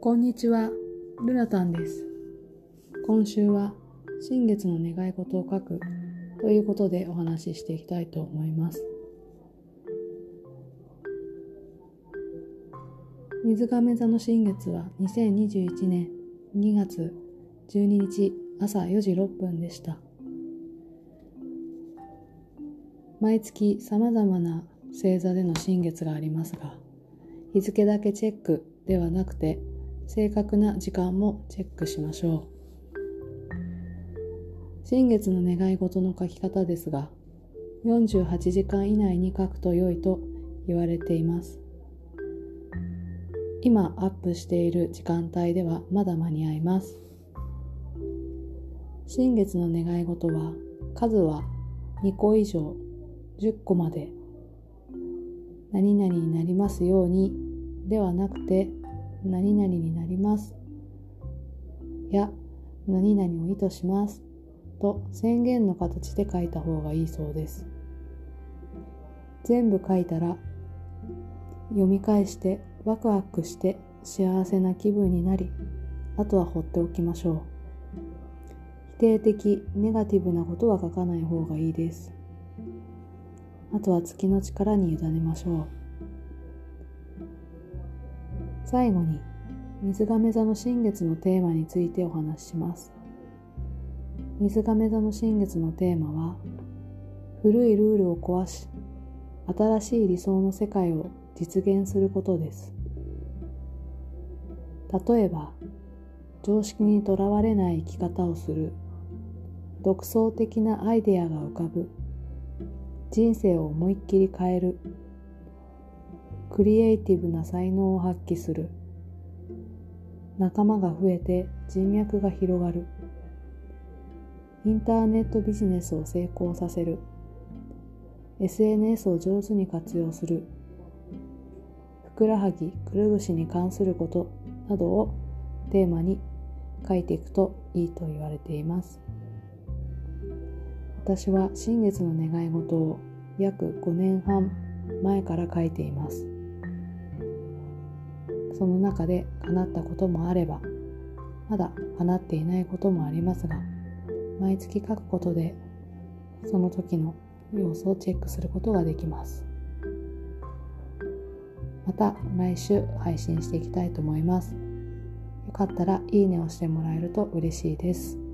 こんにちは、ルナタンです。今週は新月の願い事を書くということでお話ししていきたいと思います。水亀座の新月は2021年2月12日朝4時6分でした。毎月様々な星座での新月がありますが、日付だけチェックではなくて、正確な時間もチェックしましょう。新月の願い事の書き方ですが、48時間以内に書くと良いと言われています。今アップしている時間帯ではまだ間に合います。新月の願い事は、数は2個以上、10個まで、何々になりますようにではなくて、何々になります。や、何々を意図します。と宣言の形で書いた方がいいそうです。全部書いたら、読み返してワクワクして幸せな気分になり、あとは放っておきましょう。否定的、ネガティブなことは書かない方がいいです。あとは月の力に委ねましょう。最後に、水亀座の新月のテーマについてお話しします。水亀座の新月のテーマは、古いルールを壊し、新しい理想の世界を実現することです。例えば、常識にとらわれない生き方をする、独創的なアイデアが浮かぶ、人生を思いっきり変える、クリエイティブな才能を発揮する、仲間が増えて人脈が広がる、インターネットビジネスを成功させる、SNS を上手に活用する、ふくらはぎ、くるぶしに関することなどをテーマに書いていくといいと言われています。私は新月の願い事を約5年半前から書いています。その中で叶ったこともあれば、まだ叶っていないこともありますが、毎月書くことで、その時の様子をチェックすることができます。また来週配信していきたいと思います。よかったらいいねをしてもらえると嬉しいです。